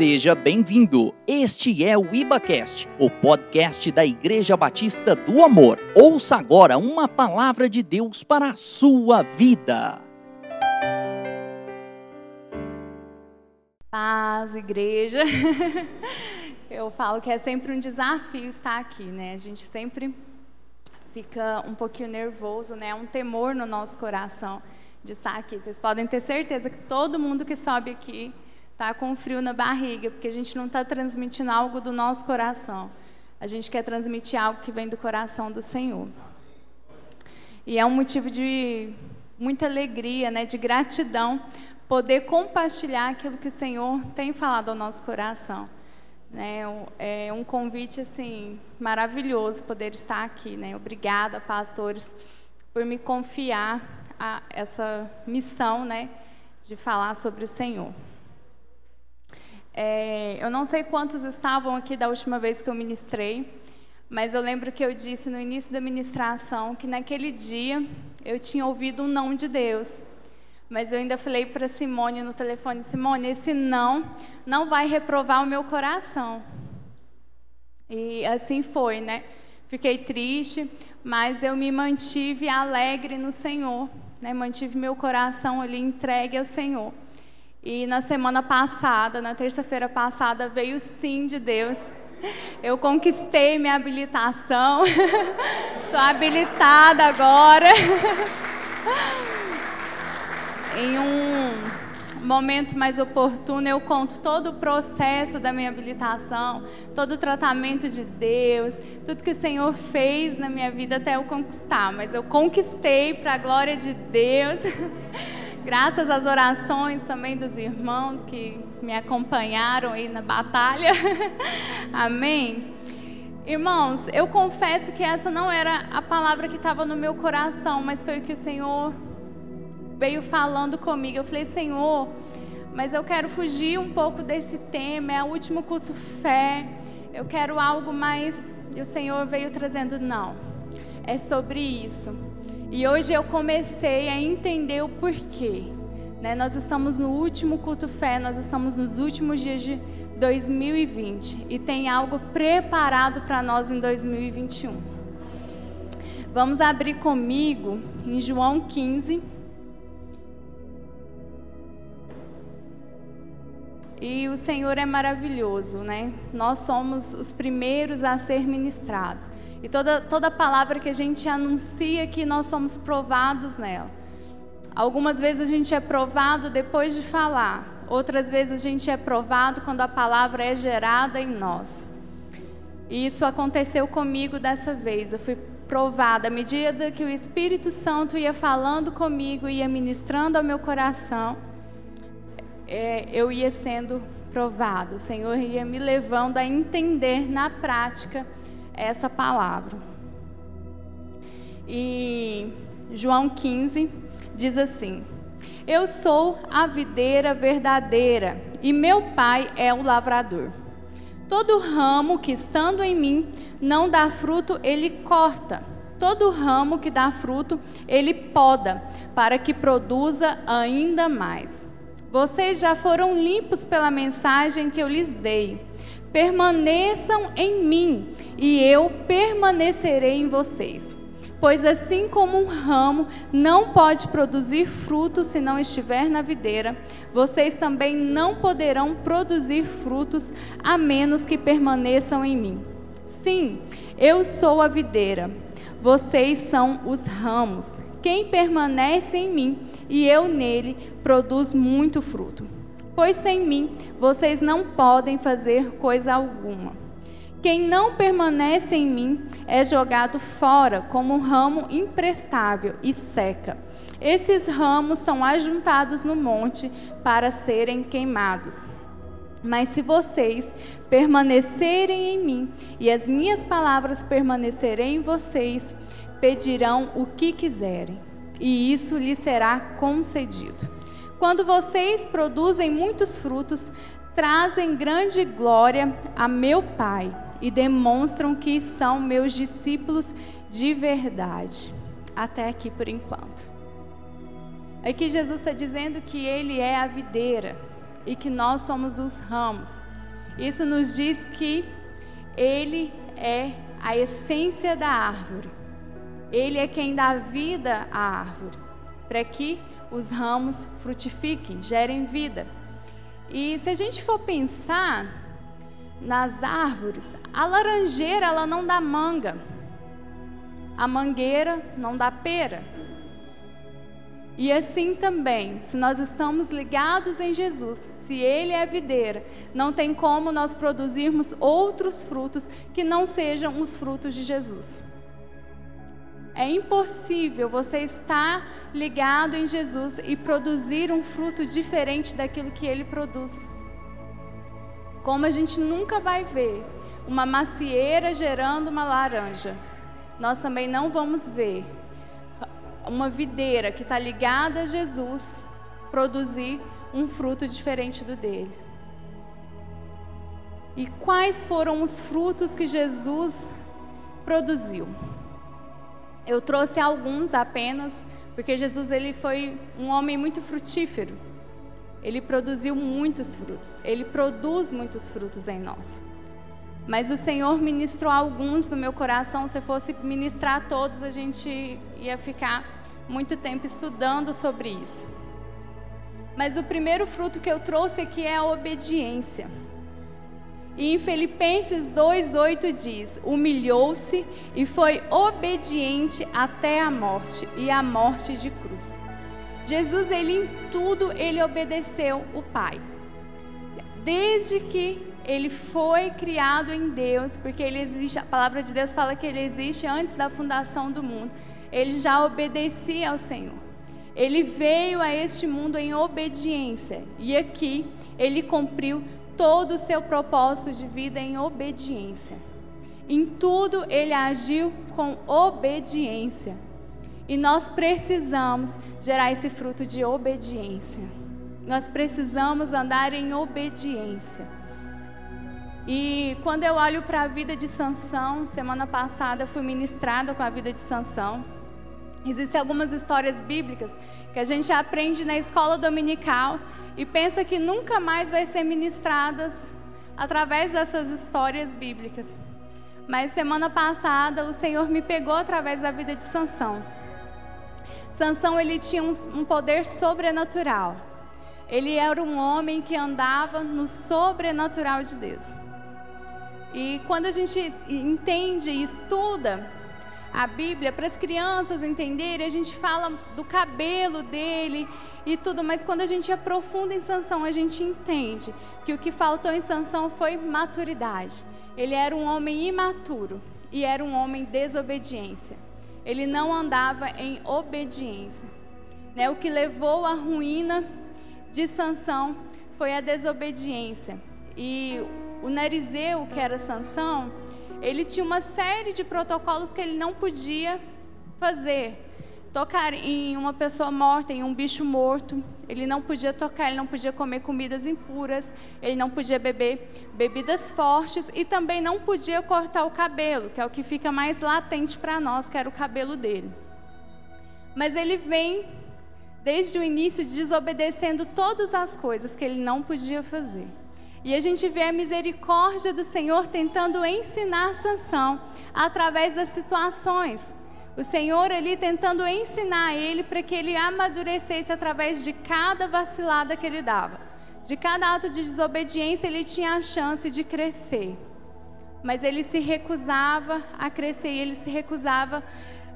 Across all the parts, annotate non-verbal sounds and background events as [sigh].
Seja bem-vindo. Este é o IbaCast, o podcast da Igreja Batista do Amor. Ouça agora uma palavra de Deus para a sua vida. Paz, igreja. [laughs] Eu falo que é sempre um desafio estar aqui, né? A gente sempre fica um pouquinho nervoso, né? Um temor no nosso coração de estar aqui. Vocês podem ter certeza que todo mundo que sobe aqui está com frio na barriga, porque a gente não está transmitindo algo do nosso coração. A gente quer transmitir algo que vem do coração do Senhor. E é um motivo de muita alegria, né, de gratidão, poder compartilhar aquilo que o Senhor tem falado ao nosso coração. Né, é um convite assim maravilhoso poder estar aqui. Né? Obrigada, pastores, por me confiar a essa missão né, de falar sobre o Senhor. É, eu não sei quantos estavam aqui da última vez que eu ministrei, mas eu lembro que eu disse no início da ministração que naquele dia eu tinha ouvido um não de Deus. Mas eu ainda falei para Simone no telefone: Simone, esse não não vai reprovar o meu coração. E assim foi, né? Fiquei triste, mas eu me mantive alegre no Senhor, né? Mantive meu coração ali entregue ao Senhor. E na semana passada, na terça-feira passada, veio o sim de Deus. Eu conquistei minha habilitação. [laughs] Sou habilitada agora. [laughs] em um momento mais oportuno, eu conto todo o processo da minha habilitação, todo o tratamento de Deus, tudo que o Senhor fez na minha vida até eu conquistar. Mas eu conquistei para a glória de Deus. [laughs] Graças às orações também dos irmãos que me acompanharam aí na batalha. [laughs] Amém. Irmãos, eu confesso que essa não era a palavra que estava no meu coração, mas foi o que o Senhor veio falando comigo. Eu falei, Senhor, mas eu quero fugir um pouco desse tema, é o último culto fé, eu quero algo mais. E o Senhor veio trazendo, não, é sobre isso. E hoje eu comecei a entender o porquê. Né? Nós estamos no último culto fé, nós estamos nos últimos dias de 2020 e tem algo preparado para nós em 2021. Vamos abrir comigo em João 15. E o Senhor é maravilhoso, né? Nós somos os primeiros a ser ministrados. E toda, toda palavra que a gente anuncia que nós somos provados nela. Algumas vezes a gente é provado depois de falar, outras vezes a gente é provado quando a palavra é gerada em nós. E isso aconteceu comigo dessa vez. Eu fui provada à medida que o Espírito Santo ia falando comigo, ia ministrando ao meu coração, é, eu ia sendo provado. O Senhor ia me levando a entender na prática essa palavra. E João 15 diz assim: Eu sou a videira verdadeira e meu pai é o lavrador. Todo ramo que estando em mim não dá fruto, ele corta. Todo ramo que dá fruto, ele poda, para que produza ainda mais. Vocês já foram limpos pela mensagem que eu lhes dei. Permaneçam em mim e eu permanecerei em vocês. Pois assim como um ramo não pode produzir frutos se não estiver na videira, vocês também não poderão produzir frutos a menos que permaneçam em mim. Sim, eu sou a videira, vocês são os ramos. Quem permanece em mim e eu nele produz muito fruto pois sem mim vocês não podem fazer coisa alguma. Quem não permanece em mim é jogado fora como um ramo imprestável e seca. Esses ramos são ajuntados no monte para serem queimados. Mas se vocês permanecerem em mim e as minhas palavras permanecerem em vocês, pedirão o que quiserem, e isso lhes será concedido. Quando vocês produzem muitos frutos, trazem grande glória a meu Pai e demonstram que são meus discípulos de verdade. Até aqui por enquanto. Aqui Jesus está dizendo que Ele é a videira e que nós somos os ramos. Isso nos diz que Ele é a essência da árvore. Ele é quem dá vida à árvore, para que os ramos frutifiquem, gerem vida. E se a gente for pensar nas árvores, a laranjeira ela não dá manga, a mangueira não dá pera. E assim também, se nós estamos ligados em Jesus, se Ele é a videira, não tem como nós produzirmos outros frutos que não sejam os frutos de Jesus. É impossível você estar ligado em Jesus e produzir um fruto diferente daquilo que Ele produz. Como a gente nunca vai ver uma macieira gerando uma laranja, nós também não vamos ver uma videira que está ligada a Jesus produzir um fruto diferente do dele. E quais foram os frutos que Jesus produziu? Eu trouxe alguns apenas, porque Jesus ele foi um homem muito frutífero. Ele produziu muitos frutos. Ele produz muitos frutos em nós. Mas o Senhor ministrou alguns no meu coração. Se fosse ministrar todos, a gente ia ficar muito tempo estudando sobre isso. Mas o primeiro fruto que eu trouxe aqui é a obediência. E em Filipenses 2:8 diz: "Humilhou-se e foi obediente até a morte, e a morte de cruz." Jesus, ele em tudo ele obedeceu o Pai. Desde que ele foi criado em Deus, porque ele existe, a palavra de Deus fala que ele existe antes da fundação do mundo. Ele já obedecia ao Senhor. Ele veio a este mundo em obediência e aqui ele cumpriu todo o seu propósito de vida em obediência. Em tudo ele agiu com obediência. E nós precisamos gerar esse fruto de obediência. Nós precisamos andar em obediência. E quando eu olho para a vida de Sansão, semana passada fui ministrada com a vida de Sansão. Existem algumas histórias bíblicas que a gente aprende na escola dominical e pensa que nunca mais vai ser ministradas através dessas histórias bíblicas. Mas semana passada o Senhor me pegou através da vida de Sansão. Sansão ele tinha um, um poder sobrenatural. Ele era um homem que andava no sobrenatural de Deus. E quando a gente entende e estuda a Bíblia para as crianças entenderem, a gente fala do cabelo dele e tudo, mas quando a gente aprofunda em Sansão, a gente entende que o que faltou em Sansão foi maturidade. Ele era um homem imaturo e era um homem desobediência. Ele não andava em obediência. Né? O que levou à ruína de Sansão foi a desobediência. E o Narizeu, que era Sansão, ele tinha uma série de protocolos que ele não podia fazer. Tocar em uma pessoa morta, em um bicho morto, ele não podia tocar, ele não podia comer comidas impuras, ele não podia beber bebidas fortes e também não podia cortar o cabelo, que é o que fica mais latente para nós, que era o cabelo dele. Mas ele vem desde o início desobedecendo todas as coisas que ele não podia fazer. E a gente vê a misericórdia do Senhor tentando ensinar Sansão através das situações. O Senhor ali tentando ensinar ele para que ele amadurecesse através de cada vacilada que ele dava. De cada ato de desobediência ele tinha a chance de crescer. Mas ele se recusava a crescer ele se recusava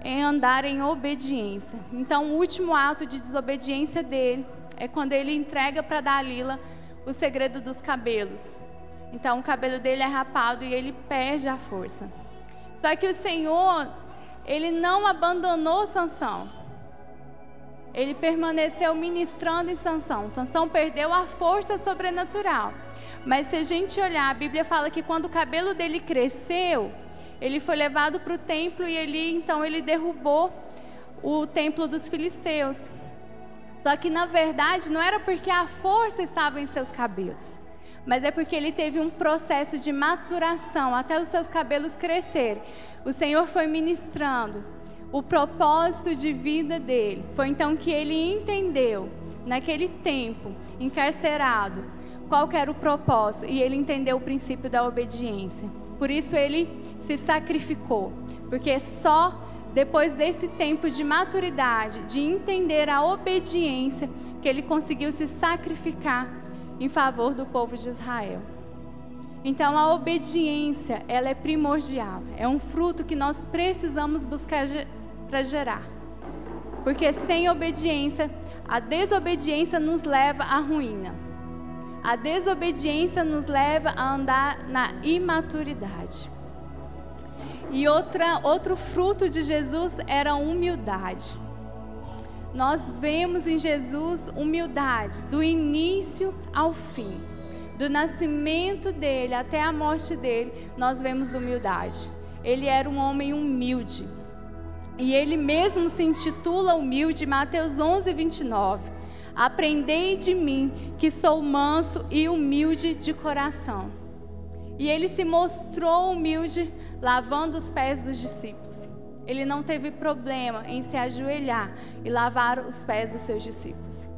em andar em obediência. Então, o último ato de desobediência dele é quando ele entrega para Dalila o segredo dos cabelos. Então, o cabelo dele é rapado e ele perde a força. Só que o Senhor ele não abandonou Sansão. Ele permaneceu ministrando em Sansão. Sansão perdeu a força sobrenatural. Mas se a gente olhar, a Bíblia fala que quando o cabelo dele cresceu, ele foi levado para o templo e ele então ele derrubou o templo dos filisteus. Só que na verdade não era porque a força estava em seus cabelos mas é porque ele teve um processo de maturação até os seus cabelos crescerem. O Senhor foi ministrando o propósito de vida dele. Foi então que ele entendeu, naquele tempo, encarcerado, qual era o propósito e ele entendeu o princípio da obediência. Por isso ele se sacrificou, porque só depois desse tempo de maturidade, de entender a obediência, que ele conseguiu se sacrificar em favor do povo de Israel. Então a obediência, ela é primordial, é um fruto que nós precisamos buscar para gerar. Porque sem obediência, a desobediência nos leva à ruína. A desobediência nos leva a andar na imaturidade. E outra, outro fruto de Jesus era humildade. Nós vemos em Jesus humildade, do início ao fim. Do nascimento dele até a morte dele, nós vemos humildade. Ele era um homem humilde. E ele mesmo se intitula humilde, Mateus 11, 29. Aprendei de mim, que sou manso e humilde de coração. E ele se mostrou humilde, lavando os pés dos discípulos. Ele não teve problema em se ajoelhar e lavar os pés dos seus discípulos.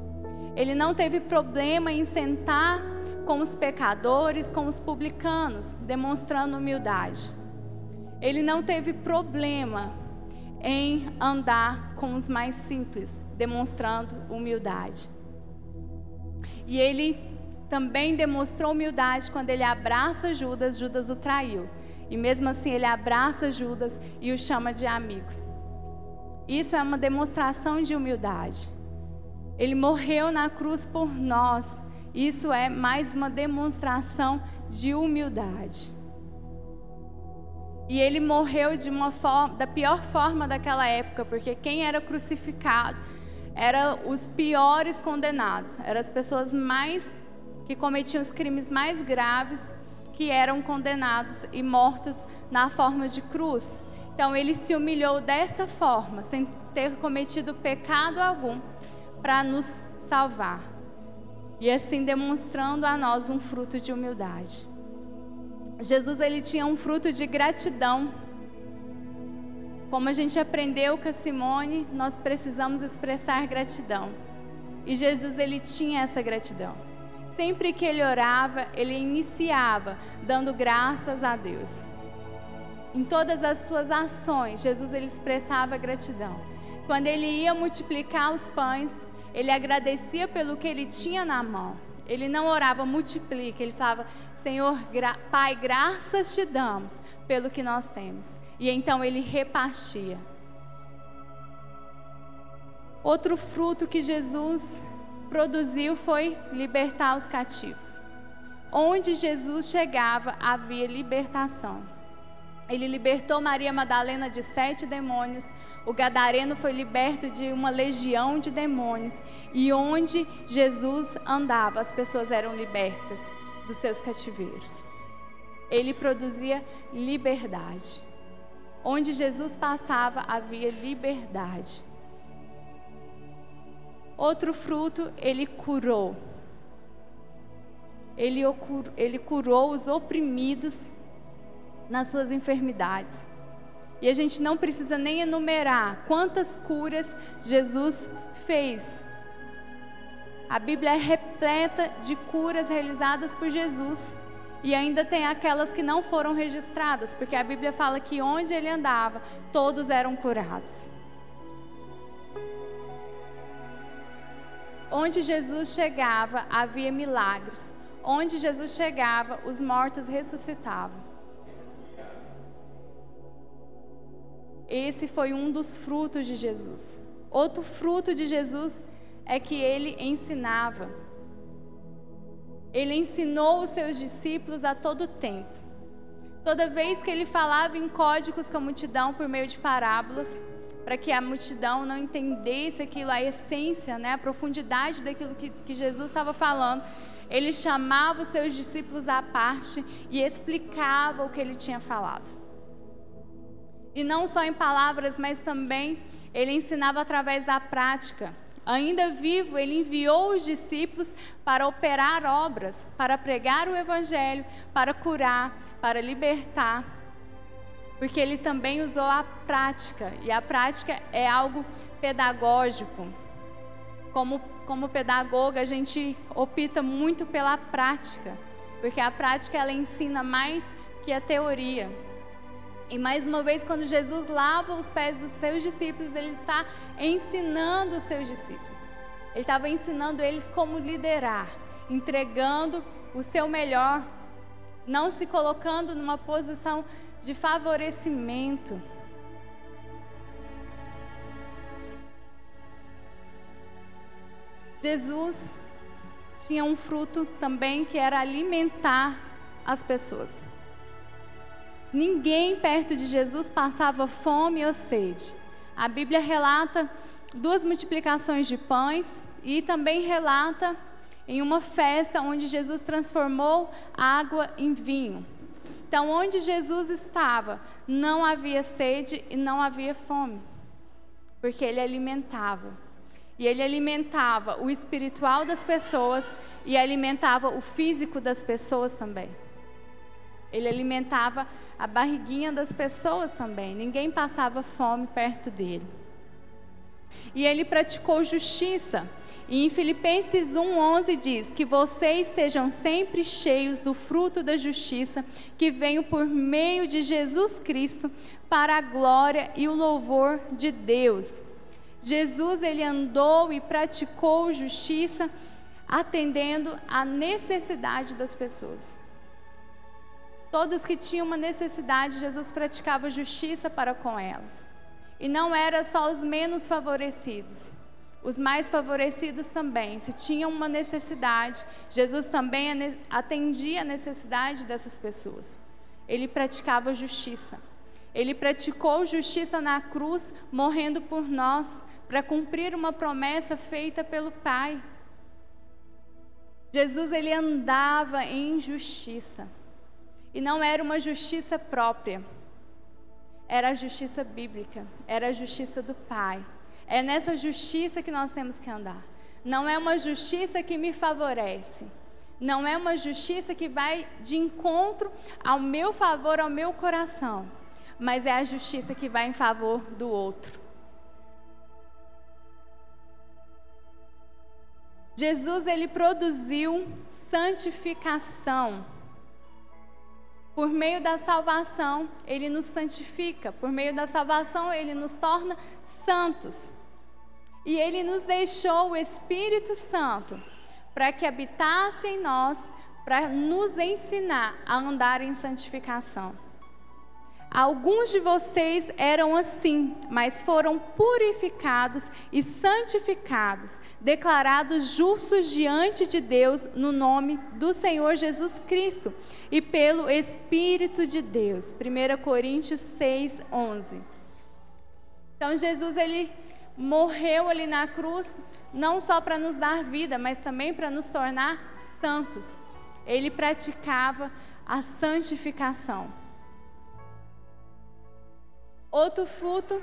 Ele não teve problema em sentar com os pecadores, com os publicanos, demonstrando humildade. Ele não teve problema em andar com os mais simples, demonstrando humildade. E ele também demonstrou humildade quando ele abraça Judas, Judas o traiu. E mesmo assim ele abraça Judas e o chama de amigo. Isso é uma demonstração de humildade. Ele morreu na cruz por nós. Isso é mais uma demonstração de humildade. E ele morreu de uma forma, da pior forma daquela época, porque quem era crucificado eram os piores condenados, eram as pessoas mais que cometiam os crimes mais graves, que eram condenados e mortos na forma de cruz. Então ele se humilhou dessa forma, sem ter cometido pecado algum, para nos salvar. E assim demonstrando a nós um fruto de humildade. Jesus ele tinha um fruto de gratidão. Como a gente aprendeu com a Simone, nós precisamos expressar gratidão. E Jesus ele tinha essa gratidão. Sempre que ele orava, ele iniciava dando graças a Deus. Em todas as suas ações, Jesus ele expressava gratidão. Quando ele ia multiplicar os pães, ele agradecia pelo que ele tinha na mão. Ele não orava multiplica, ele falava: Senhor, gra Pai, graças te damos pelo que nós temos. E então ele repartia. Outro fruto que Jesus produziu foi libertar os cativos. Onde Jesus chegava, havia libertação. Ele libertou Maria Madalena de sete demônios. O gadareno foi liberto de uma legião de demônios. E onde Jesus andava, as pessoas eram libertas dos seus cativeiros. Ele produzia liberdade. Onde Jesus passava, havia liberdade. Outro fruto, ele curou. Ele, ele curou os oprimidos nas suas enfermidades. E a gente não precisa nem enumerar quantas curas Jesus fez. A Bíblia é repleta de curas realizadas por Jesus. E ainda tem aquelas que não foram registradas, porque a Bíblia fala que onde ele andava, todos eram curados. Onde Jesus chegava, havia milagres. Onde Jesus chegava, os mortos ressuscitavam. Esse foi um dos frutos de Jesus. Outro fruto de Jesus é que ele ensinava. Ele ensinou os seus discípulos a todo tempo. Toda vez que ele falava em códigos com a multidão por meio de parábolas, para que a multidão não entendesse aquilo, a essência, né, a profundidade daquilo que, que Jesus estava falando, ele chamava os seus discípulos à parte e explicava o que ele tinha falado. E não só em palavras, mas também ele ensinava através da prática. Ainda vivo, ele enviou os discípulos para operar obras, para pregar o evangelho, para curar, para libertar. Porque ele também usou a prática, e a prática é algo pedagógico. Como como pedagoga, a gente opta muito pela prática, porque a prática ela ensina mais que a teoria. E mais uma vez, quando Jesus lava os pés dos seus discípulos, ele está ensinando os seus discípulos. Ele estava ensinando eles como liderar, entregando o seu melhor, não se colocando numa posição de favorecimento. Jesus tinha um fruto também que era alimentar as pessoas. Ninguém perto de Jesus passava fome ou sede. A Bíblia relata duas multiplicações de pães e também relata em uma festa onde Jesus transformou água em vinho. Então, onde Jesus estava, não havia sede e não havia fome, porque ele alimentava. E ele alimentava o espiritual das pessoas e alimentava o físico das pessoas também. Ele alimentava a barriguinha das pessoas também. Ninguém passava fome perto dele. E ele praticou justiça. E em Filipenses 1:11 diz que vocês sejam sempre cheios do fruto da justiça que vem por meio de Jesus Cristo para a glória e o louvor de Deus. Jesus ele andou e praticou justiça atendendo à necessidade das pessoas. Todos que tinham uma necessidade, Jesus praticava justiça para com elas. E não era só os menos favorecidos. Os mais favorecidos também, se tinham uma necessidade, Jesus também atendia a necessidade dessas pessoas. Ele praticava justiça. Ele praticou justiça na cruz, morrendo por nós, para cumprir uma promessa feita pelo Pai. Jesus ele andava em justiça. E não era uma justiça própria. Era a justiça bíblica, era a justiça do Pai. É nessa justiça que nós temos que andar. Não é uma justiça que me favorece. Não é uma justiça que vai de encontro ao meu favor, ao meu coração. Mas é a justiça que vai em favor do outro. Jesus ele produziu santificação. Por meio da salvação, ele nos santifica. Por meio da salvação, ele nos torna santos. E ele nos deixou o Espírito Santo para que habitasse em nós, para nos ensinar a andar em santificação. Alguns de vocês eram assim, mas foram purificados e santificados, declarados justos diante de Deus no nome do Senhor Jesus Cristo e pelo Espírito de Deus. 1 Coríntios 6, 11. Então Jesus ele morreu ali na cruz não só para nos dar vida, mas também para nos tornar santos. Ele praticava a santificação. Outro fruto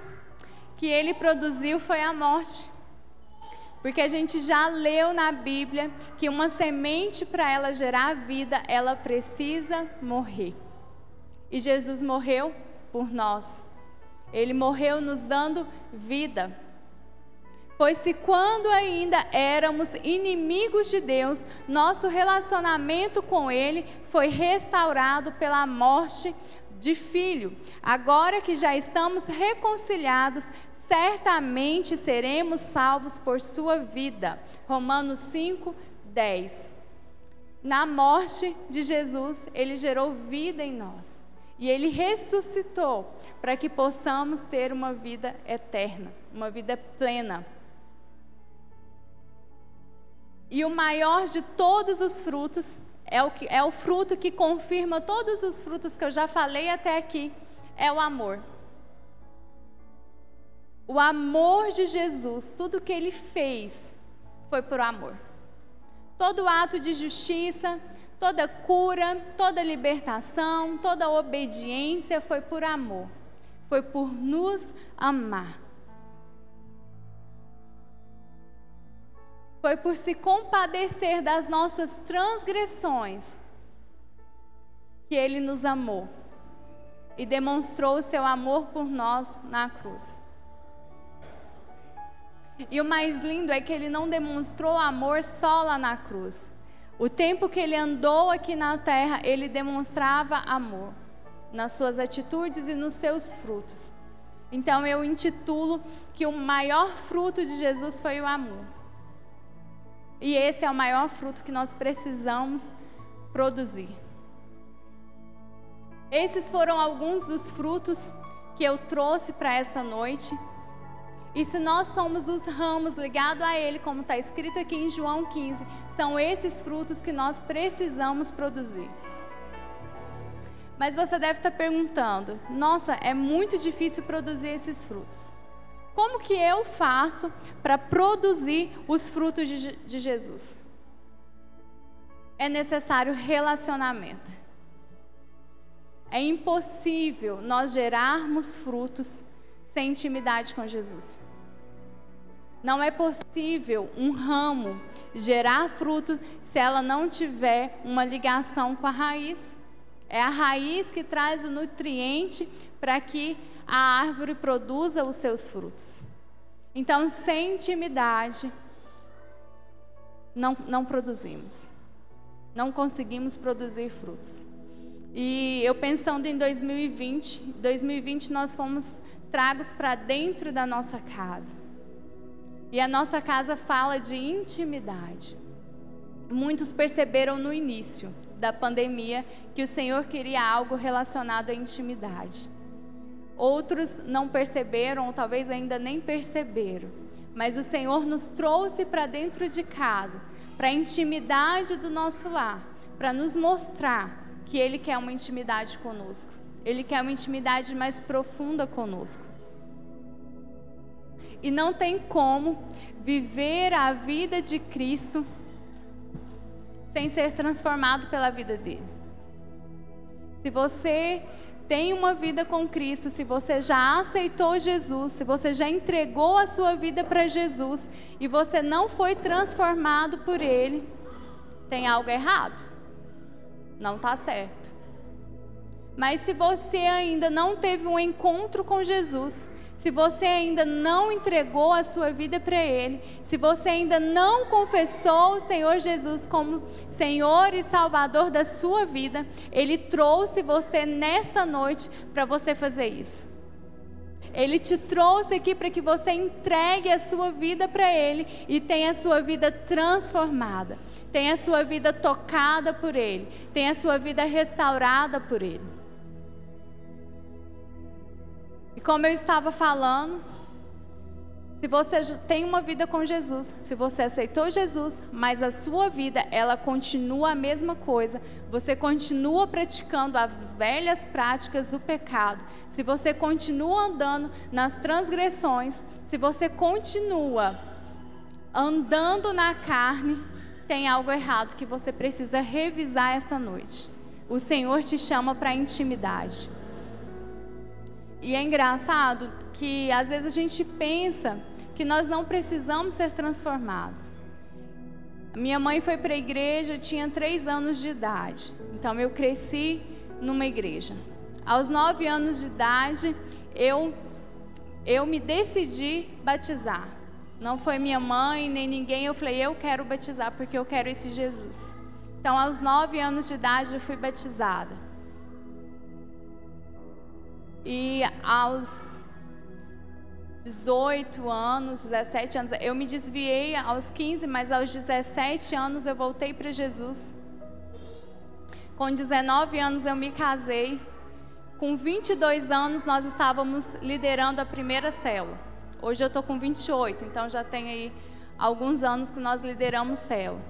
que ele produziu foi a morte. Porque a gente já leu na Bíblia que uma semente para ela gerar vida, ela precisa morrer. E Jesus morreu por nós. Ele morreu nos dando vida. Pois se quando ainda éramos inimigos de Deus, nosso relacionamento com Ele foi restaurado pela morte de filho. Agora que já estamos reconciliados, certamente seremos salvos por sua vida. Romanos 5, 10. Na morte de Jesus, ele gerou vida em nós. E ele ressuscitou para que possamos ter uma vida eterna, uma vida plena. E o maior de todos os frutos é o, que, é o fruto que confirma todos os frutos que eu já falei até aqui, é o amor. O amor de Jesus, tudo que ele fez foi por amor. Todo ato de justiça, toda cura, toda libertação, toda obediência foi por amor. Foi por nos amar. Foi por se compadecer das nossas transgressões que ele nos amou e demonstrou o seu amor por nós na cruz. E o mais lindo é que ele não demonstrou amor só lá na cruz. O tempo que ele andou aqui na terra, ele demonstrava amor nas suas atitudes e nos seus frutos. Então eu intitulo que o maior fruto de Jesus foi o amor. E esse é o maior fruto que nós precisamos produzir. Esses foram alguns dos frutos que eu trouxe para essa noite. E se nós somos os ramos ligados a Ele, como está escrito aqui em João 15, são esses frutos que nós precisamos produzir. Mas você deve estar perguntando: nossa, é muito difícil produzir esses frutos. Como que eu faço para produzir os frutos de, de Jesus? É necessário relacionamento. É impossível nós gerarmos frutos sem intimidade com Jesus. Não é possível um ramo gerar fruto se ela não tiver uma ligação com a raiz. É a raiz que traz o nutriente para que a árvore produza os seus frutos. Então, sem intimidade, não, não produzimos. Não conseguimos produzir frutos. E eu pensando em 2020, 2020 nós fomos tragos para dentro da nossa casa. E a nossa casa fala de intimidade. Muitos perceberam no início da pandemia que o Senhor queria algo relacionado à intimidade. Outros não perceberam, ou talvez ainda nem perceberam. Mas o Senhor nos trouxe para dentro de casa, para a intimidade do nosso lar, para nos mostrar que Ele quer uma intimidade conosco. Ele quer uma intimidade mais profunda conosco. E não tem como viver a vida de Cristo sem ser transformado pela vida dele. Se você tem uma vida com Cristo, se você já aceitou Jesus, se você já entregou a sua vida para Jesus e você não foi transformado por Ele, tem algo errado. Não está certo. Mas se você ainda não teve um encontro com Jesus, se você ainda não entregou a sua vida para Ele, se você ainda não confessou o Senhor Jesus como Senhor e Salvador da sua vida, Ele trouxe você nesta noite para você fazer isso. Ele te trouxe aqui para que você entregue a sua vida para Ele e tenha a sua vida transformada, tenha a sua vida tocada por Ele, tenha a sua vida restaurada por Ele. Como eu estava falando, se você tem uma vida com Jesus, se você aceitou Jesus, mas a sua vida ela continua a mesma coisa, você continua praticando as velhas práticas do pecado, se você continua andando nas transgressões, se você continua andando na carne, tem algo errado que você precisa revisar essa noite. O Senhor te chama para intimidade. E é engraçado que às vezes a gente pensa que nós não precisamos ser transformados. Minha mãe foi para a igreja, tinha três anos de idade. Então eu cresci numa igreja. Aos nove anos de idade, eu, eu me decidi batizar. Não foi minha mãe nem ninguém. Eu falei, eu quero batizar porque eu quero esse Jesus. Então, aos nove anos de idade, eu fui batizada. E aos 18 anos, 17 anos, eu me desviei aos 15, mas aos 17 anos eu voltei para Jesus. Com 19 anos eu me casei. Com 22 anos nós estávamos liderando a primeira célula. Hoje eu estou com 28, então já tem aí alguns anos que nós lideramos célula.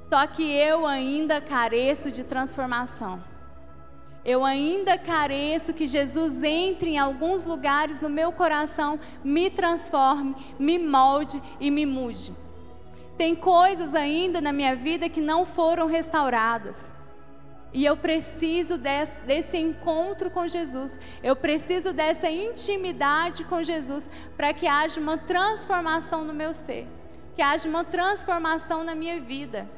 Só que eu ainda careço de transformação. Eu ainda careço que Jesus entre em alguns lugares no meu coração, me transforme, me molde e me mude. Tem coisas ainda na minha vida que não foram restauradas. E eu preciso desse, desse, encontro com Jesus, eu preciso dessa intimidade com Jesus para que haja uma transformação no meu ser, que haja uma transformação na minha vida.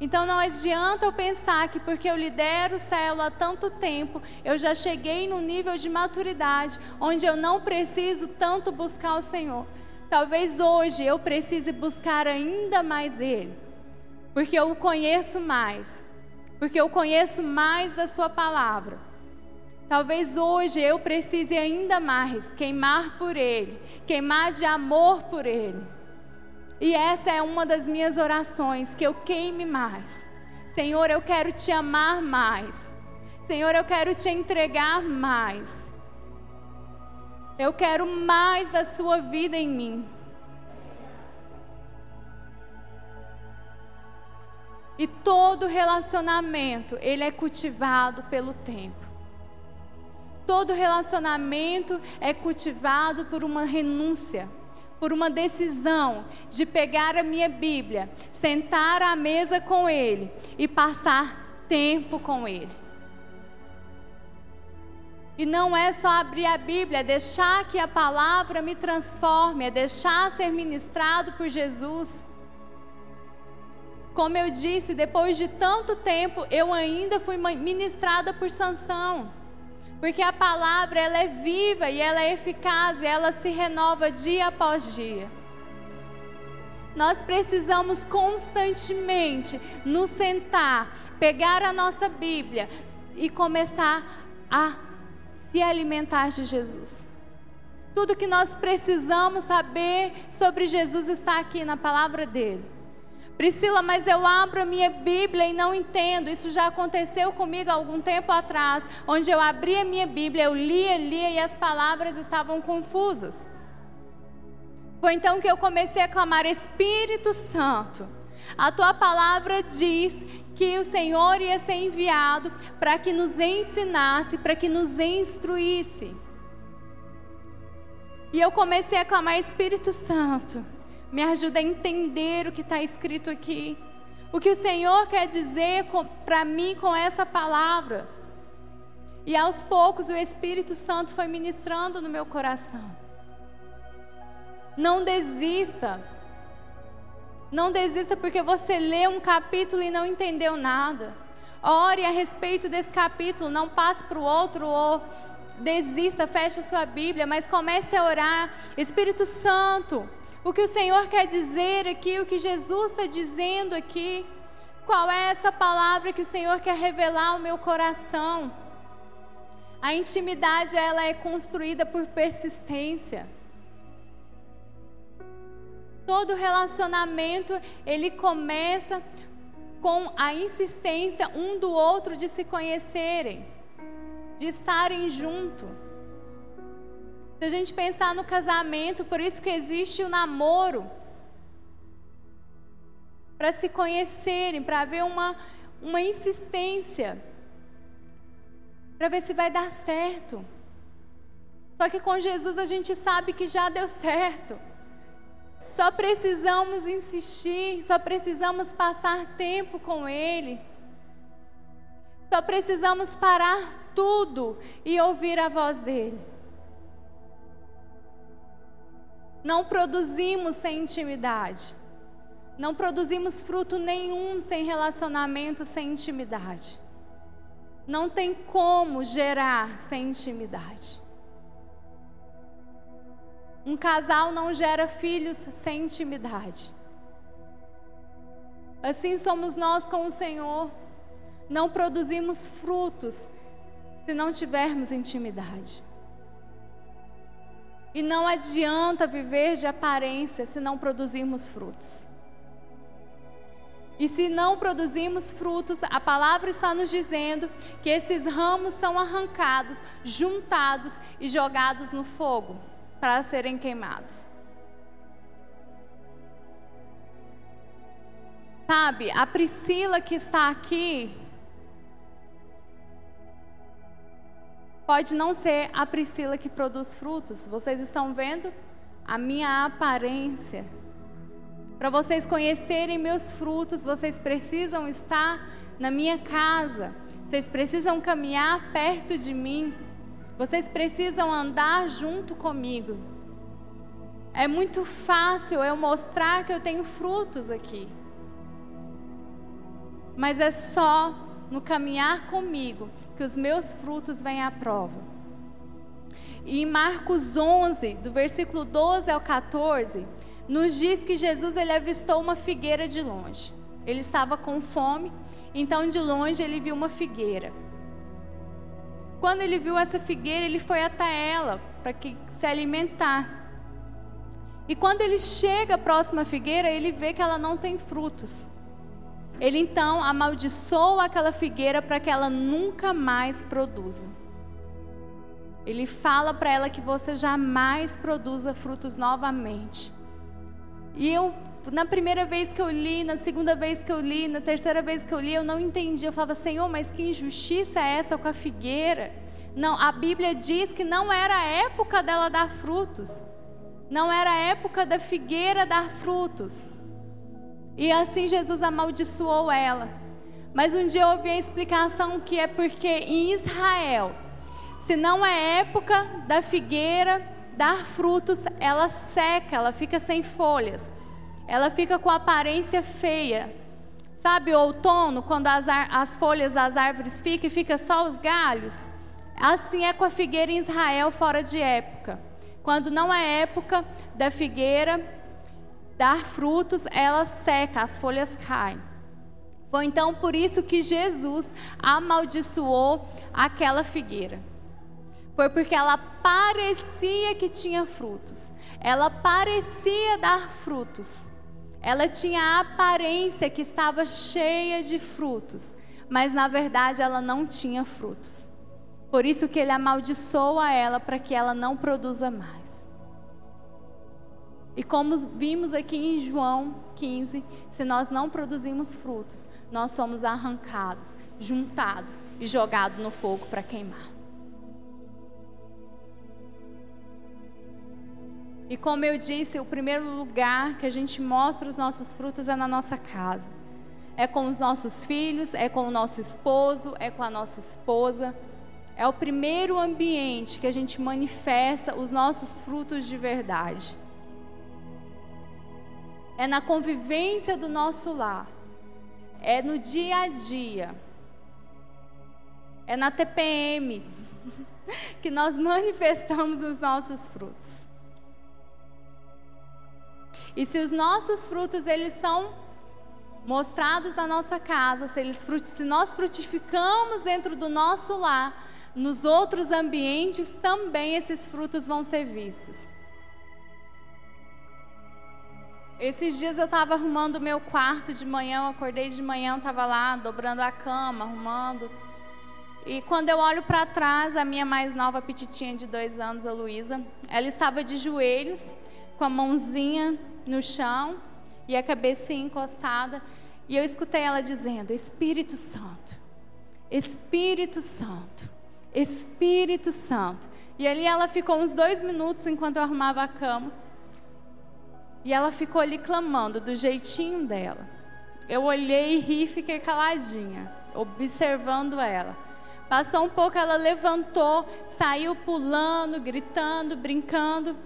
Então não adianta eu pensar que porque eu lidero célula há tanto tempo, eu já cheguei no nível de maturidade onde eu não preciso tanto buscar o Senhor. talvez hoje eu precise buscar ainda mais Ele, porque eu o conheço mais, porque eu conheço mais da Sua palavra. Talvez hoje eu precise ainda mais queimar por Ele, queimar de amor por Ele. E essa é uma das minhas orações, que eu queime mais. Senhor, eu quero te amar mais. Senhor, eu quero te entregar mais. Eu quero mais da sua vida em mim. E todo relacionamento, ele é cultivado pelo tempo. Todo relacionamento é cultivado por uma renúncia, por uma decisão de pegar a minha Bíblia, sentar à mesa com Ele e passar tempo com Ele. E não é só abrir a Bíblia, é deixar que a palavra me transforme, é deixar ser ministrado por Jesus. Como eu disse, depois de tanto tempo, eu ainda fui ministrada por Sansão. Porque a palavra ela é viva e ela é eficaz e ela se renova dia após dia. Nós precisamos constantemente nos sentar, pegar a nossa Bíblia e começar a se alimentar de Jesus. Tudo que nós precisamos saber sobre Jesus está aqui na palavra dele. Priscila, mas eu abro a minha Bíblia e não entendo. Isso já aconteceu comigo algum tempo atrás, onde eu abri a minha Bíblia, eu lia, lia e as palavras estavam confusas. Foi então que eu comecei a clamar: Espírito Santo, a tua palavra diz que o Senhor ia ser enviado para que nos ensinasse, para que nos instruísse. E eu comecei a clamar: Espírito Santo, me ajuda a entender o que está escrito aqui. O que o Senhor quer dizer para mim com essa palavra. E aos poucos o Espírito Santo foi ministrando no meu coração. Não desista. Não desista porque você leu um capítulo e não entendeu nada. Ore a respeito desse capítulo, não passe para o outro ou desista, feche a sua Bíblia, mas comece a orar. Espírito Santo, o que o Senhor quer dizer aqui, o que Jesus está dizendo aqui, qual é essa palavra que o Senhor quer revelar ao meu coração? A intimidade ela é construída por persistência. Todo relacionamento, ele começa com a insistência um do outro de se conhecerem, de estarem junto. Se a gente pensar no casamento, por isso que existe o namoro, para se conhecerem, para haver uma, uma insistência, para ver se vai dar certo. Só que com Jesus a gente sabe que já deu certo. Só precisamos insistir, só precisamos passar tempo com Ele. Só precisamos parar tudo e ouvir a voz dEle. Não produzimos sem intimidade. Não produzimos fruto nenhum sem relacionamento, sem intimidade. Não tem como gerar sem intimidade. Um casal não gera filhos sem intimidade. Assim somos nós com o Senhor. Não produzimos frutos se não tivermos intimidade. E não adianta viver de aparência se não produzirmos frutos. E se não produzimos frutos, a palavra está nos dizendo que esses ramos são arrancados, juntados e jogados no fogo para serem queimados. Sabe, a Priscila que está aqui pode não ser a Priscila que produz frutos. Vocês estão vendo a minha aparência. Para vocês conhecerem meus frutos, vocês precisam estar na minha casa. Vocês precisam caminhar perto de mim. Vocês precisam andar junto comigo. É muito fácil eu mostrar que eu tenho frutos aqui. Mas é só no caminhar comigo que os meus frutos vêm à prova. E em Marcos 11, do versículo 12 ao 14, nos diz que Jesus ele avistou uma figueira de longe. Ele estava com fome, então de longe ele viu uma figueira. Quando ele viu essa figueira, ele foi até ela para se alimentar. E quando ele chega próximo à figueira, ele vê que ela não tem frutos. Ele então amaldiçoa aquela figueira para que ela nunca mais produza. Ele fala para ela que você jamais produza frutos novamente. E eu, na primeira vez que eu li, na segunda vez que eu li, na terceira vez que eu li, eu não entendi. Eu falava, Senhor, mas que injustiça é essa com a figueira? Não, a Bíblia diz que não era a época dela dar frutos. Não era a época da figueira dar frutos. E assim Jesus amaldiçoou ela. Mas um dia eu ouvi a explicação que é porque em Israel, se não é época da figueira dar frutos, ela seca, ela fica sem folhas. Ela fica com aparência feia. Sabe o outono, quando as, as folhas das árvores ficam e fica só os galhos? Assim é com a figueira em Israel fora de época. Quando não é época da figueira dar frutos, ela seca, as folhas caem. Foi então por isso que Jesus amaldiçoou aquela figueira. Foi porque ela parecia que tinha frutos. Ela parecia dar frutos. Ela tinha a aparência que estava cheia de frutos, mas na verdade ela não tinha frutos. Por isso que ele amaldiçoa ela para que ela não produza mais. E como vimos aqui em João 15, se nós não produzimos frutos, nós somos arrancados, juntados e jogados no fogo para queimar. E como eu disse, o primeiro lugar que a gente mostra os nossos frutos é na nossa casa. É com os nossos filhos, é com o nosso esposo, é com a nossa esposa. É o primeiro ambiente que a gente manifesta os nossos frutos de verdade. É na convivência do nosso lar. É no dia a dia. É na TPM [laughs] que nós manifestamos os nossos frutos. E se os nossos frutos eles são mostrados na nossa casa, se, eles, se nós frutificamos dentro do nosso lar, nos outros ambientes também esses frutos vão ser vistos. Esses dias eu estava arrumando o meu quarto de manhã, eu acordei de manhã, estava lá dobrando a cama, arrumando. E quando eu olho para trás, a minha mais nova petitinha de dois anos, a Luísa, ela estava de joelhos, com a mãozinha no chão e a cabecinha encostada. E eu escutei ela dizendo: Espírito Santo, Espírito Santo. Espírito Santo. E ali ela ficou uns dois minutos enquanto eu arrumava a cama. E ela ficou ali clamando do jeitinho dela. Eu olhei ri e fiquei caladinha, observando ela. Passou um pouco, ela levantou, saiu pulando, gritando, brincando.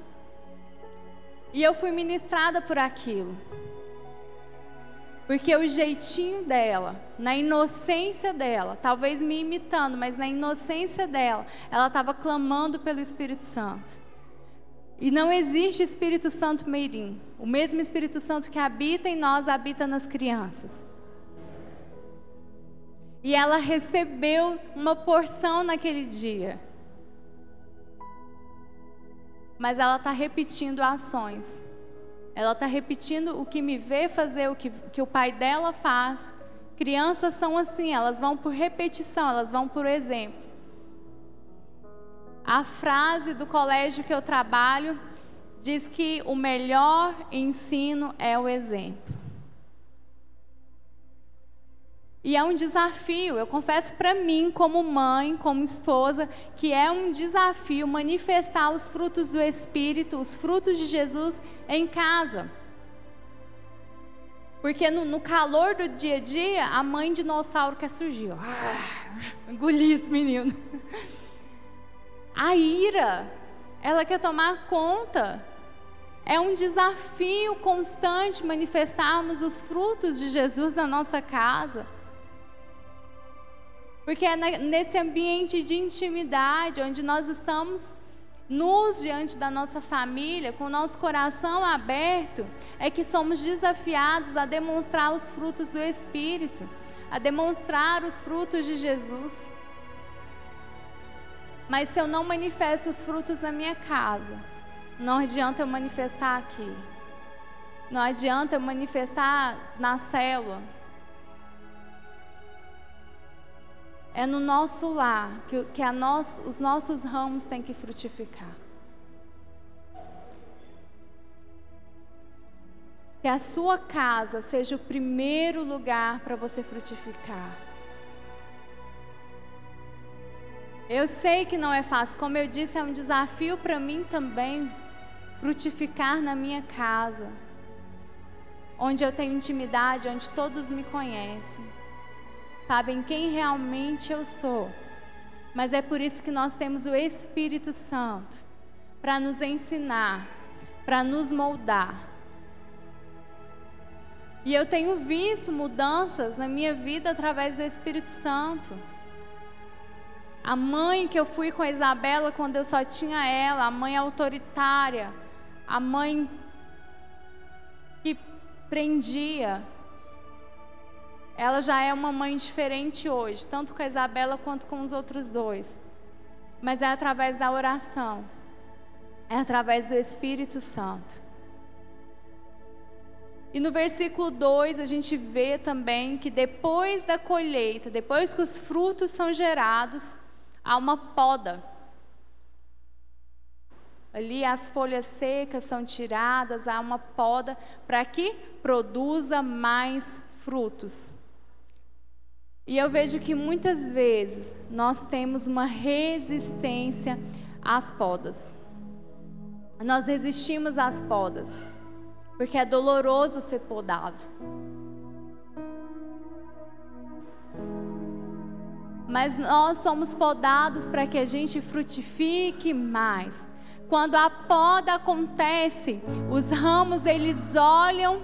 E eu fui ministrada por aquilo. Porque o jeitinho dela, na inocência dela, talvez me imitando, mas na inocência dela, ela estava clamando pelo Espírito Santo. E não existe Espírito Santo meirim. O mesmo Espírito Santo que habita em nós habita nas crianças. E ela recebeu uma porção naquele dia. Mas ela está repetindo ações ela está repetindo o que me vê fazer, o que, que o pai dela faz. Crianças são assim, elas vão por repetição, elas vão por exemplo. A frase do colégio que eu trabalho diz que o melhor ensino é o exemplo. E é um desafio, eu confesso para mim, como mãe, como esposa, que é um desafio manifestar os frutos do Espírito, os frutos de Jesus em casa. Porque no, no calor do dia a dia, a mãe dinossauro quer surgir. Ó. Ah, engoli esse menino. A ira, ela quer tomar conta. É um desafio constante manifestarmos os frutos de Jesus na nossa casa. Porque é nesse ambiente de intimidade onde nós estamos nus diante da nossa família, com o nosso coração aberto, é que somos desafiados a demonstrar os frutos do Espírito, a demonstrar os frutos de Jesus. Mas se eu não manifesto os frutos na minha casa, não adianta eu manifestar aqui. Não adianta eu manifestar na célula. É no nosso lar que, que nós, os nossos ramos têm que frutificar. Que a sua casa seja o primeiro lugar para você frutificar. Eu sei que não é fácil, como eu disse, é um desafio para mim também frutificar na minha casa, onde eu tenho intimidade, onde todos me conhecem sabem quem realmente eu sou. Mas é por isso que nós temos o Espírito Santo para nos ensinar, para nos moldar. E eu tenho visto mudanças na minha vida através do Espírito Santo. A mãe que eu fui com a Isabela quando eu só tinha ela, a mãe autoritária, a mãe que prendia, ela já é uma mãe diferente hoje, tanto com a Isabela quanto com os outros dois. Mas é através da oração, é através do Espírito Santo. E no versículo 2 a gente vê também que depois da colheita, depois que os frutos são gerados, há uma poda. Ali as folhas secas são tiradas, há uma poda para que produza mais frutos. E eu vejo que muitas vezes nós temos uma resistência às podas. Nós resistimos às podas, porque é doloroso ser podado. Mas nós somos podados para que a gente frutifique mais. Quando a poda acontece, os ramos eles olham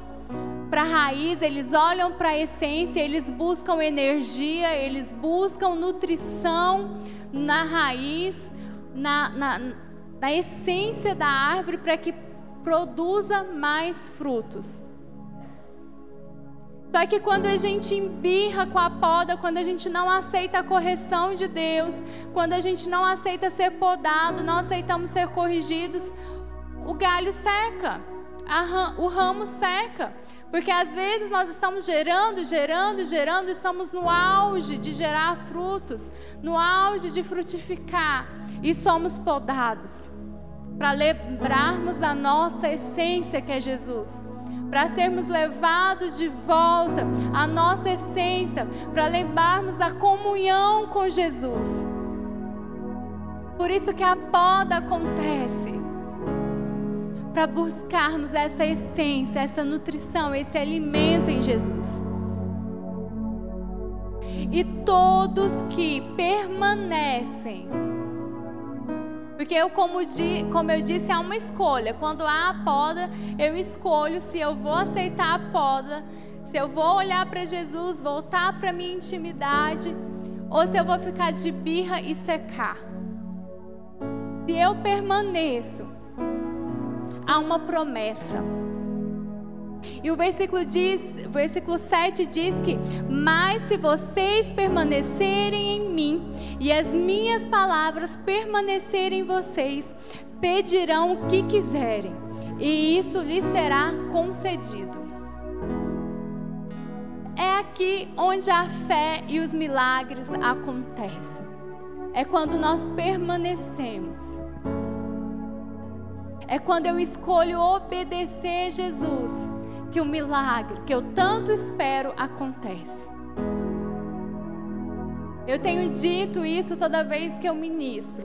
para a raiz, eles olham para a essência, eles buscam energia, eles buscam nutrição na raiz, na, na, na essência da árvore, para que produza mais frutos. Só que quando a gente embirra com a poda, quando a gente não aceita a correção de Deus, quando a gente não aceita ser podado, não aceitamos ser corrigidos, o galho seca, o ramo seca. Porque às vezes nós estamos gerando, gerando, gerando, estamos no auge de gerar frutos, no auge de frutificar e somos podados para lembrarmos da nossa essência que é Jesus, para sermos levados de volta à nossa essência, para lembrarmos da comunhão com Jesus. Por isso que a poda acontece para buscarmos essa essência, essa nutrição, esse alimento em Jesus. E todos que permanecem, porque eu, como, di, como eu disse, há uma escolha. Quando há a poda, eu escolho se eu vou aceitar a poda, se eu vou olhar para Jesus, voltar para minha intimidade, ou se eu vou ficar de birra e secar. Se eu permaneço, há uma promessa. E o versículo diz, versículo 7 diz que: "Mas se vocês permanecerem em mim e as minhas palavras permanecerem em vocês, pedirão o que quiserem, e isso lhes será concedido." É aqui onde a fé e os milagres acontecem. É quando nós permanecemos é quando eu escolho obedecer Jesus que o milagre que eu tanto espero acontece. Eu tenho dito isso toda vez que eu ministro.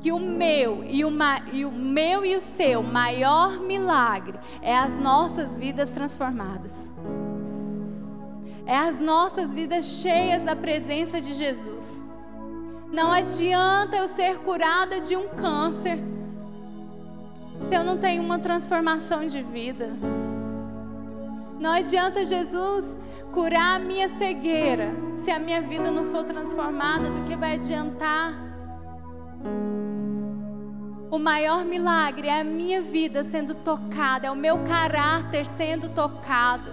Que o meu e o, e o meu e o seu maior milagre é as nossas vidas transformadas. É as nossas vidas cheias da presença de Jesus. Não adianta eu ser curada de um câncer se eu não tenho uma transformação de vida. Não adianta Jesus curar a minha cegueira se a minha vida não for transformada, do que vai adiantar? O maior milagre é a minha vida sendo tocada, é o meu caráter sendo tocado,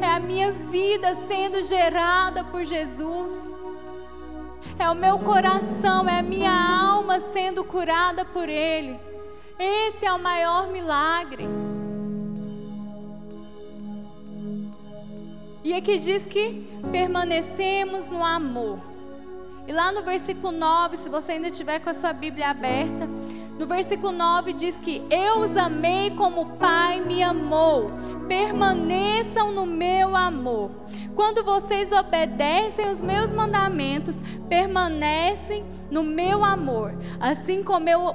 é a minha vida sendo gerada por Jesus, é o meu coração, é a minha alma sendo curada por Ele. Esse é o maior milagre. E aqui diz que permanecemos no amor. E lá no versículo 9, se você ainda tiver com a sua Bíblia aberta, no versículo 9 diz que eu os amei como o Pai me amou. Permaneçam no meu amor. Quando vocês obedecem os meus mandamentos, permanecem no meu amor, assim como eu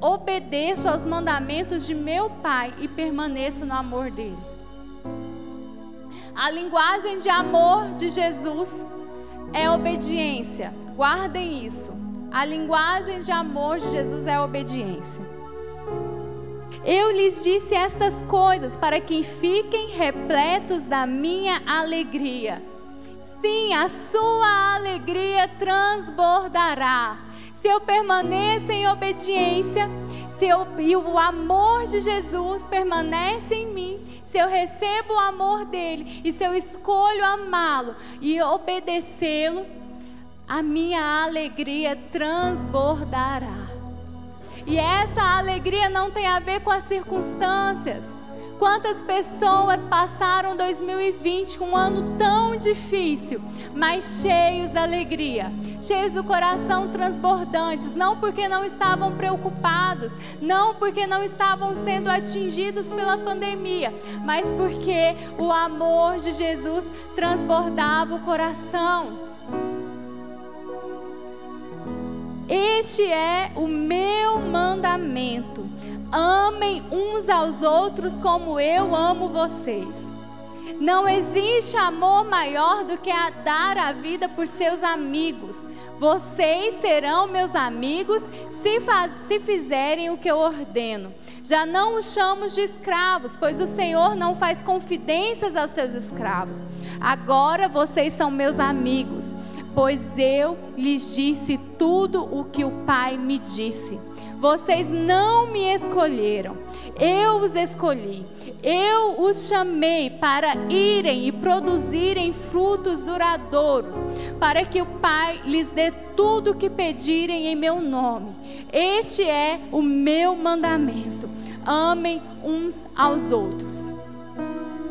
obedeço aos mandamentos de meu Pai e permaneço no amor dele. A linguagem de amor de Jesus é obediência. Guardem isso. A linguagem de amor de Jesus é obediência. Eu lhes disse estas coisas para que fiquem repletos da minha alegria. Sim, a sua alegria transbordará. Se eu permaneço em obediência, se eu, e o amor de Jesus permanece em mim, se eu recebo o amor dele e se eu escolho amá-lo e obedecê-lo, a minha alegria transbordará. E essa alegria não tem a ver com as circunstâncias. Quantas pessoas passaram 2020 com um ano tão difícil, mas cheios da alegria, cheios do coração transbordantes, não porque não estavam preocupados, não porque não estavam sendo atingidos pela pandemia, mas porque o amor de Jesus transbordava o coração. Este é o meu mandamento Amem uns aos outros como eu amo vocês. Não existe amor maior do que a dar a vida por seus amigos. Vocês serão meus amigos se, se fizerem o que eu ordeno. Já não os chamo de escravos, pois o Senhor não faz confidências aos seus escravos. Agora vocês são meus amigos, pois eu lhes disse tudo o que o Pai me disse. Vocês não me escolheram, eu os escolhi. Eu os chamei para irem e produzirem frutos duradouros, para que o Pai lhes dê tudo o que pedirem em meu nome. Este é o meu mandamento. Amem uns aos outros.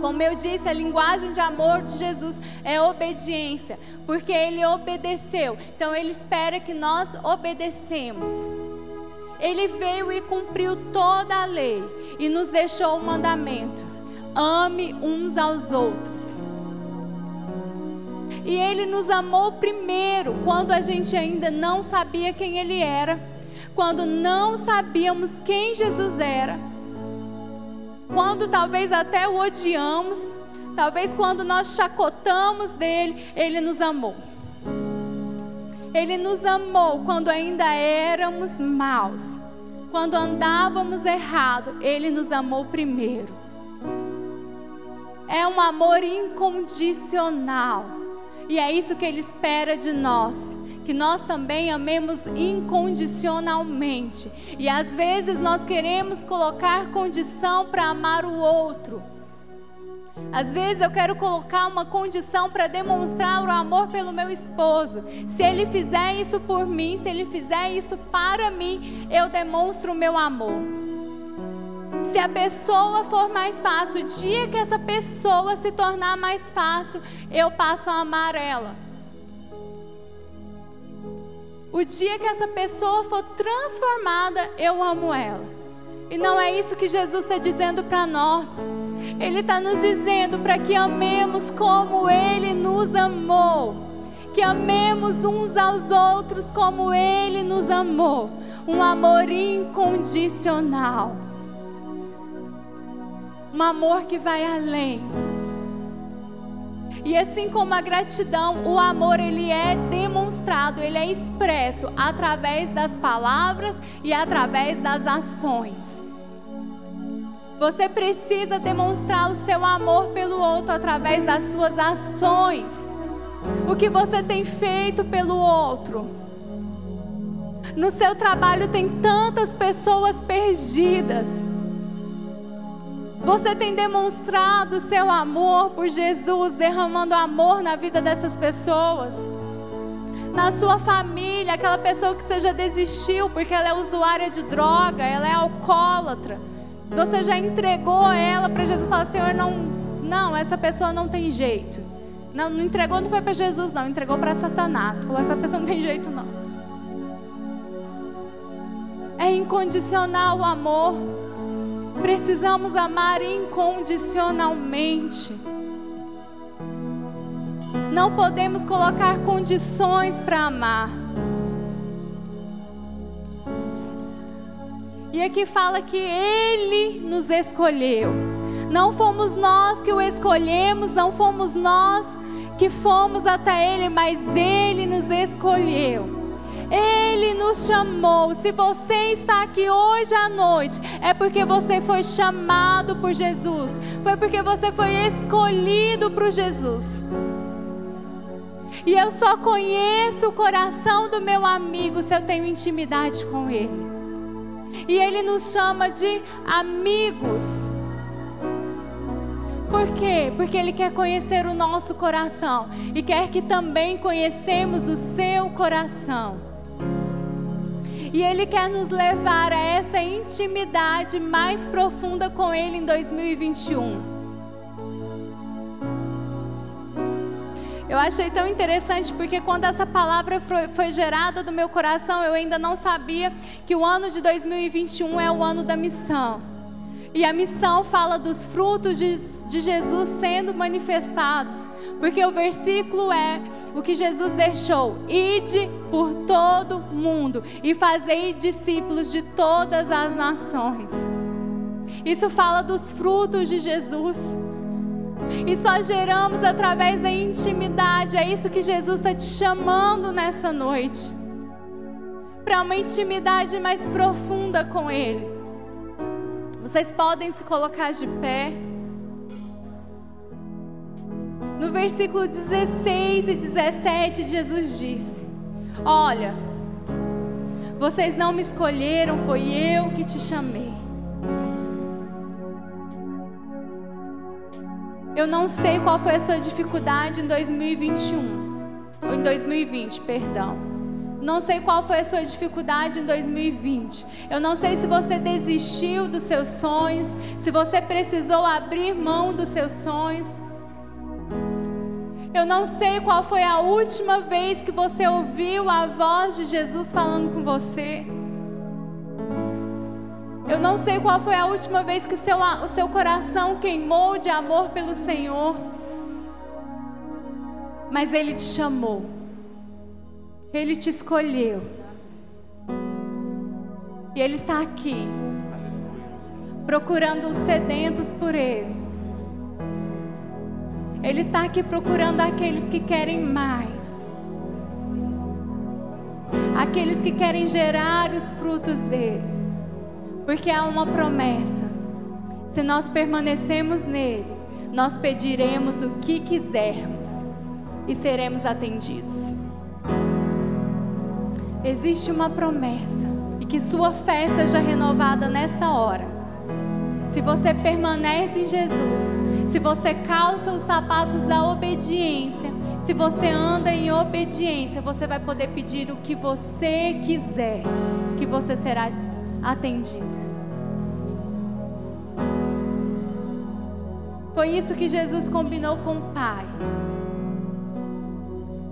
Como eu disse, a linguagem de amor de Jesus é obediência, porque ele obedeceu. Então ele espera que nós obedecemos. Ele veio e cumpriu toda a lei e nos deixou o mandamento: ame uns aos outros. E Ele nos amou primeiro, quando a gente ainda não sabia quem Ele era, quando não sabíamos quem Jesus era, quando talvez até o odiamos, talvez quando nós chacotamos dele, Ele nos amou. Ele nos amou quando ainda éramos maus. Quando andávamos errado, Ele nos amou primeiro. É um amor incondicional. E é isso que Ele espera de nós. Que nós também amemos incondicionalmente. E às vezes nós queremos colocar condição para amar o outro. Às vezes eu quero colocar uma condição para demonstrar o amor pelo meu esposo. Se ele fizer isso por mim, se ele fizer isso para mim, eu demonstro o meu amor. Se a pessoa for mais fácil, o dia que essa pessoa se tornar mais fácil, eu passo a amar ela. O dia que essa pessoa for transformada, eu amo ela. E não é isso que Jesus está dizendo para nós. Ele está nos dizendo para que amemos como Ele nos amou, que amemos uns aos outros como Ele nos amou, um amor incondicional, um amor que vai além. E assim como a gratidão, o amor ele é demonstrado, ele é expresso através das palavras e através das ações. Você precisa demonstrar o seu amor pelo outro através das suas ações. O que você tem feito pelo outro. No seu trabalho tem tantas pessoas perdidas. Você tem demonstrado seu amor por Jesus, derramando amor na vida dessas pessoas. Na sua família, aquela pessoa que você já desistiu porque ela é usuária de droga, ela é alcoólatra. Você já entregou ela para Jesus e fala: Senhor, não, não, essa pessoa não tem jeito. Não, não entregou, não foi para Jesus, não, entregou para Satanás. Falou: essa pessoa não tem jeito, não. É incondicional o amor. Precisamos amar incondicionalmente. Não podemos colocar condições para amar. E aqui fala que Ele nos escolheu. Não fomos nós que o escolhemos, não fomos nós que fomos até Ele, mas Ele nos escolheu. Ele nos chamou. Se você está aqui hoje à noite, é porque você foi chamado por Jesus. Foi porque você foi escolhido por Jesus. E eu só conheço o coração do meu amigo se eu tenho intimidade com ele. E ele nos chama de amigos. Por quê? Porque Ele quer conhecer o nosso coração e quer que também conhecemos o seu coração. E Ele quer nos levar a essa intimidade mais profunda com Ele em 2021. Eu achei tão interessante porque quando essa palavra foi, gerada do meu coração, eu ainda não sabia que o ano de 2021 é o ano da missão. E a missão fala dos frutos de, de Jesus sendo manifestados. Porque o versículo é o que Jesus deixou: ide por todo mundo e fazei discípulos de todas as nações. Isso fala dos frutos de Jesus. E só geramos através da intimidade. É isso que Jesus está te chamando nessa noite. Para uma intimidade mais profunda com Ele. Vocês podem se colocar de pé. No versículo 16 e 17, Jesus disse: Olha, vocês não me escolheram, foi eu que te chamei. Eu não sei qual foi a sua dificuldade em 2021, ou em 2020, perdão. Não sei qual foi a sua dificuldade em 2020. Eu não sei se você desistiu dos seus sonhos, se você precisou abrir mão dos seus sonhos. Eu não sei qual foi a última vez que você ouviu a voz de Jesus falando com você. Eu não sei qual foi a última vez que seu, o seu coração queimou de amor pelo Senhor. Mas Ele te chamou. Ele te escolheu. E Ele está aqui. Procurando os sedentos por Ele. Ele está aqui procurando aqueles que querem mais. Aqueles que querem gerar os frutos dele. Porque há uma promessa. Se nós permanecemos nele, nós pediremos o que quisermos e seremos atendidos. Existe uma promessa e que sua fé seja renovada nessa hora. Se você permanece em Jesus, se você calça os sapatos da obediência, se você anda em obediência, você vai poder pedir o que você quiser, que você será atendido. Foi isso que Jesus combinou com o Pai.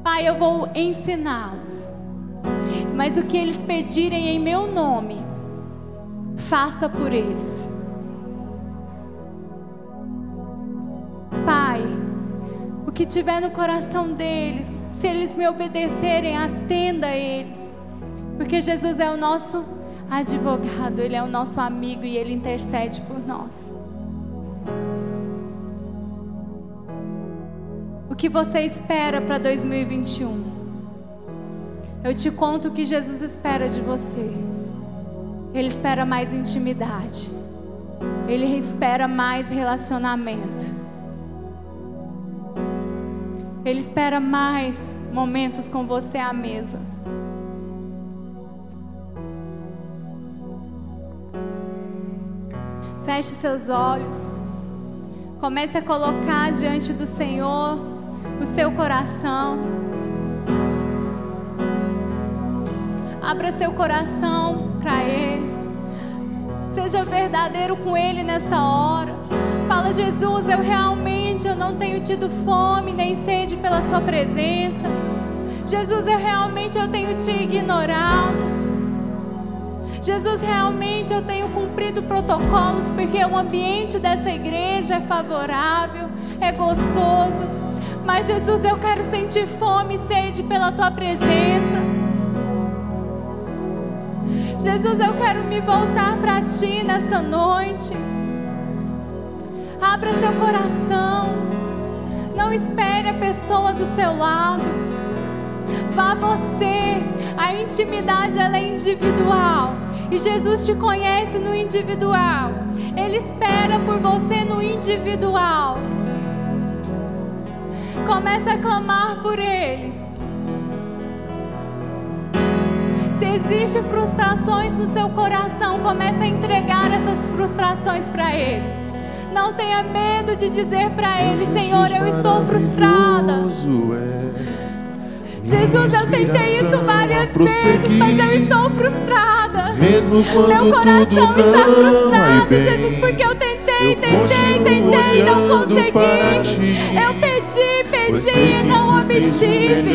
Pai, eu vou ensiná-los. Mas o que eles pedirem em meu nome, faça por eles. Pai, o que tiver no coração deles, se eles me obedecerem, atenda a eles. Porque Jesus é o nosso advogado, Ele é o nosso amigo e Ele intercede por nós. O que você espera para 2021? Eu te conto o que Jesus espera de você. Ele espera mais intimidade. Ele espera mais relacionamento. Ele espera mais momentos com você à mesa. Feche seus olhos. Comece a colocar diante do Senhor o seu coração. Abra seu coração para Ele. Seja verdadeiro com Ele nessa hora. Fala, Jesus, eu realmente eu não tenho tido fome nem sede pela Sua presença. Jesus, eu realmente eu tenho te ignorado. Jesus, realmente eu tenho cumprido protocolos porque o ambiente dessa igreja é favorável, é gostoso. Mas, Jesus, eu quero sentir fome e sede pela tua presença. Jesus, eu quero me voltar para ti nessa noite. Abra seu coração. Não espere a pessoa do seu lado. Vá você. A intimidade ela é individual. E Jesus te conhece no individual. Ele espera por você no individual. Comece a clamar por Ele. Se existem frustrações no seu coração, comece a entregar essas frustrações para Ele. Não tenha medo de dizer para Ele, Senhor, eu estou frustrada. Jesus, eu tentei isso várias vezes, mas eu estou frustrada. Mesmo quando Meu coração está frustrado, vai Jesus, bem, porque eu tentei, eu tentei, tentei, não consegui. Eu pedi, pedi e não obtive.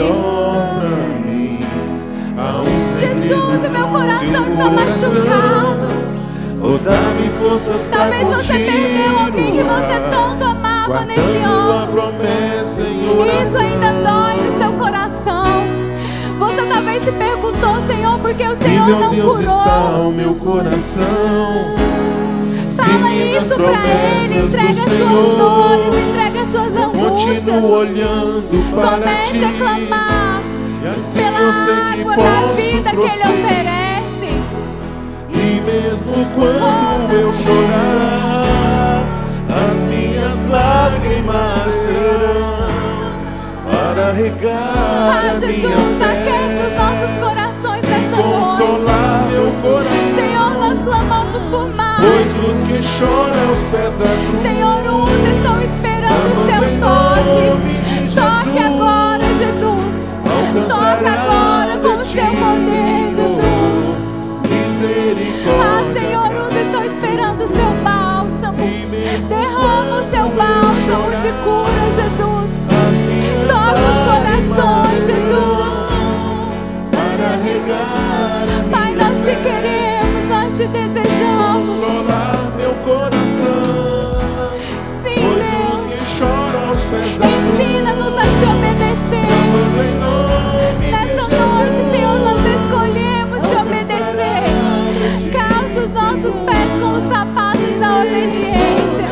Jesus, o meu coração está machucado. Oh, dá-me forças Talvez você perdeu alguém que você tanto amava nesse ano. Isso ainda dói talvez se perguntou, Senhor, por que o E Senhor meu não Deus está curou? o meu coração. Fala isso pra Ele, entrega suas Senhor. dores, entrega suas angústias. Continuo olhando para Comece ti. a clamar E assim pela água da vida que Ele prosseguir. oferece. E mesmo quando eu chorar, as minhas lágrimas serão para regar Ah, a minha Jesus, fé nossos corações nessa noite. consolar meu coração. Senhor, nós clamamos por mais. Pois os que choram aos pés da cruz, Senhor, uns estão esperando o seu toque. Toque agora, Jesus. Toca alcançará agora com o seu poder, desejamos. Consolar meu coração Sim, Pois os Deus. que choram aos pés da Ensina-nos a te obedecer. Amando em nome de Nessa noite, Senhor, nós escolhemos te obedecer. Calça os nossos pés com os sapatos da obediência.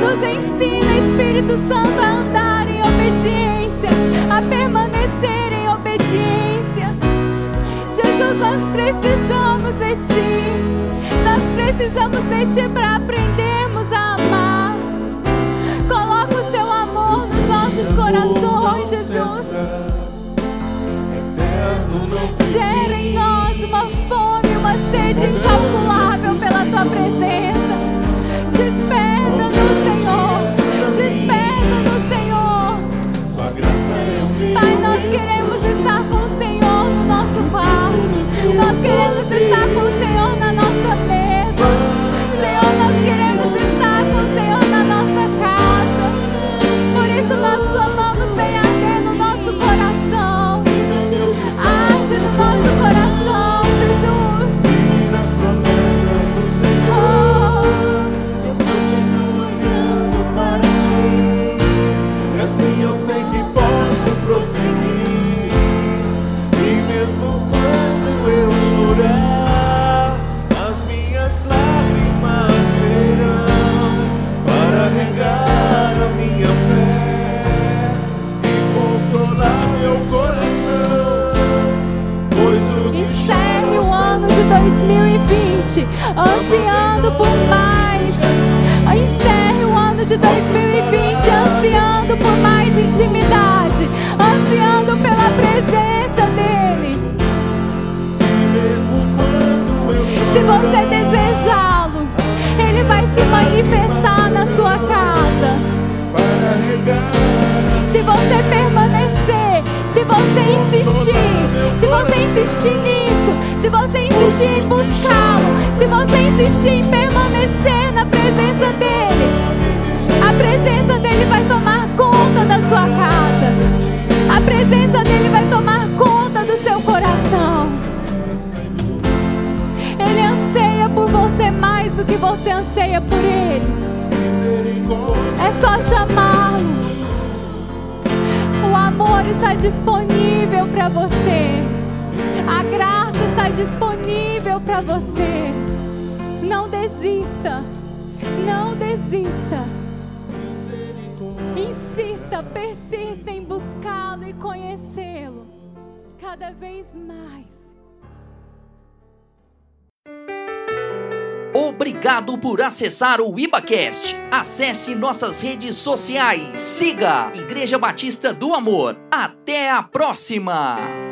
Nos ensina, Espírito Santo, a andar em obediência, a permanecer em obediência. Jesus, nós precisamos de Ti. Nós precisamos de Ti para aprendermos a amar. Coloca o Seu amor nos nossos corações, Jesus. Gera em nós uma fome, uma sede incalculável pela tua presença. Desperta no Senhor, desperta no Senhor. É Pai, nós queremos estar com Nós queremos estar com o Senhor insistir em permanecer na presença dele, a presença dele vai tomar conta da sua casa. A presença dele vai tomar conta do seu coração. Ele anseia por você mais do que você anseia por ele. É só chamá-lo. O amor está disponível para você. A graça está disponível para você. Não desista. Não desista. Insista, persista em buscá-lo e conhecê-lo cada vez mais. Obrigado por acessar o IbaCast. Acesse nossas redes sociais. Siga Igreja Batista do Amor. Até a próxima!